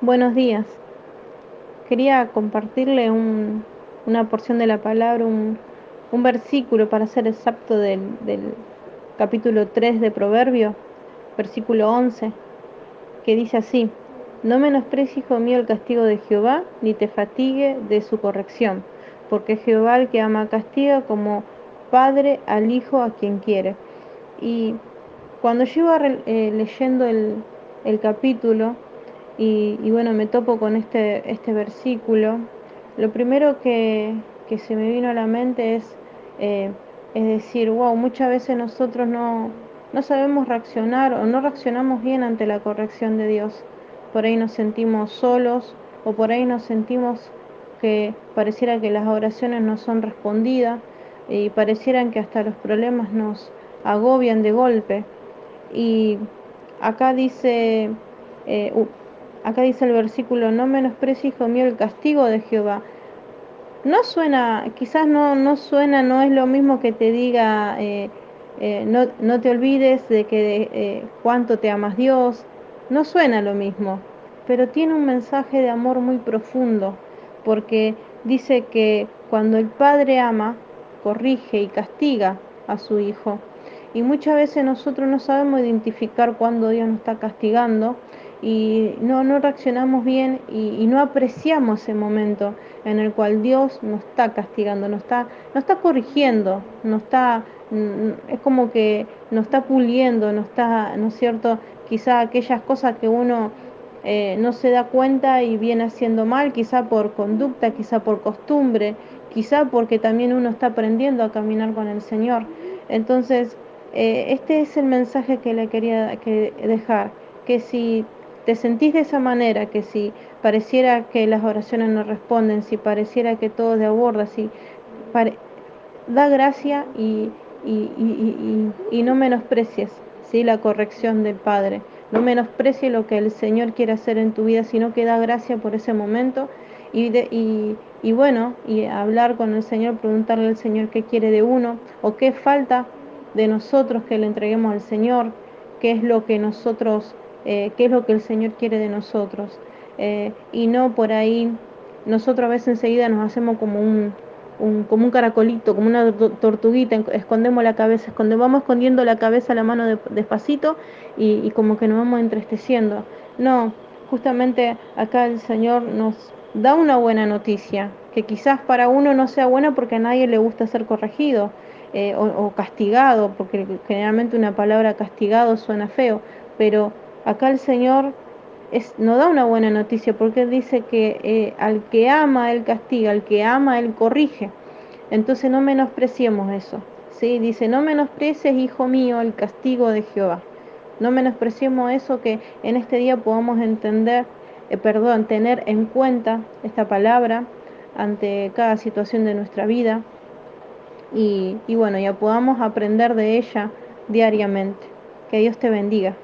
Buenos días. Quería compartirle un- una porción de la palabra, un, versículo para ser exacto del, del capítulo 3 de Proverbio, versículo 11, que dice así, No menosprecies, hijo mío, el castigo de Jehová, ni te fatigue de su corrección, porque Jehová el que ama castiga como padre al hijo a quien quiere. Y cuando yo iba eh, leyendo el capítulo, y, bueno, me topo con este, este versículo, lo primero que, que se me vino a la mente es, eh, es decir, wow, muchas veces nosotros no, no sabemos reaccionar o no reaccionamos bien ante la corrección de Dios. Por ahí nos sentimos solos o por ahí nos sentimos que pareciera que las oraciones no son respondidas y parecieran que hasta los problemas nos agobian de golpe. Y acá dice, eh, acá dice el versículo, no menosprecies, hijo mío, el castigo de Jehová. No suena, quizás no, no suena, no es lo mismo que te diga, eh, eh, no, no te olvides de que eh, cuánto te amas Dios. No suena lo mismo, pero tiene un mensaje de amor muy profundo, porque dice que cuando el Padre ama, corrige y castiga a su Hijo. Y muchas veces nosotros no sabemos identificar cuando Dios nos está castigando y no, no reaccionamos bien y, no apreciamos ese momento en el cual Dios nos está castigando, nos está, está corrigiendo, nos está, mm, es como que nos está puliendo, nos está, ¿no es cierto? Quizá aquellas cosas que uno eh, no se da cuenta y viene haciendo mal, quizá por conducta, quizá por costumbre, quizá porque también uno está aprendiendo a caminar con el Señor. Entonces, eh, este es el mensaje que le quería que dejar, que si te sentís de esa manera, que si pareciera que las oraciones no responden, si pareciera que todo de aborda, si da gracia y, y, y, y, y no menosprecies ¿sí? la corrección del Padre. No menosprecies lo que el Señor quiere hacer en tu vida, sino que da gracia por ese momento y, de, y, y bueno, y hablar con el Señor, preguntarle al Señor qué quiere de uno o qué falta de nosotros que le entreguemos al Señor, qué es lo que nosotros, eh, qué es lo que el Señor quiere de nosotros. Eh, y no por ahí, nosotros a veces enseguida nos hacemos como un, como un caracolito, como una tortuguita, escondemos la cabeza, escondemos, vamos escondiendo la cabeza, la mano de, despacito y, como que nos vamos entristeciendo. No, justamente acá el Señor nos da una buena noticia, que quizás para uno no sea buena porque a nadie le gusta ser corregido eh, o castigado, porque generalmente una palabra castigado suena feo, pero acá el Señor es, no da una buena noticia porque dice que eh, al que ama Él castiga, al que ama Él corrige. Entonces no menospreciemos eso. ¿sí? Dice, no menosprecies, hijo mío, el castigo de Jehová. No menospreciemos eso que en este día podamos entender, eh, perdón, tener en cuenta esta palabra ante cada situación de nuestra vida y, y bueno, ya podamos aprender de ella diariamente. Que Dios te bendiga.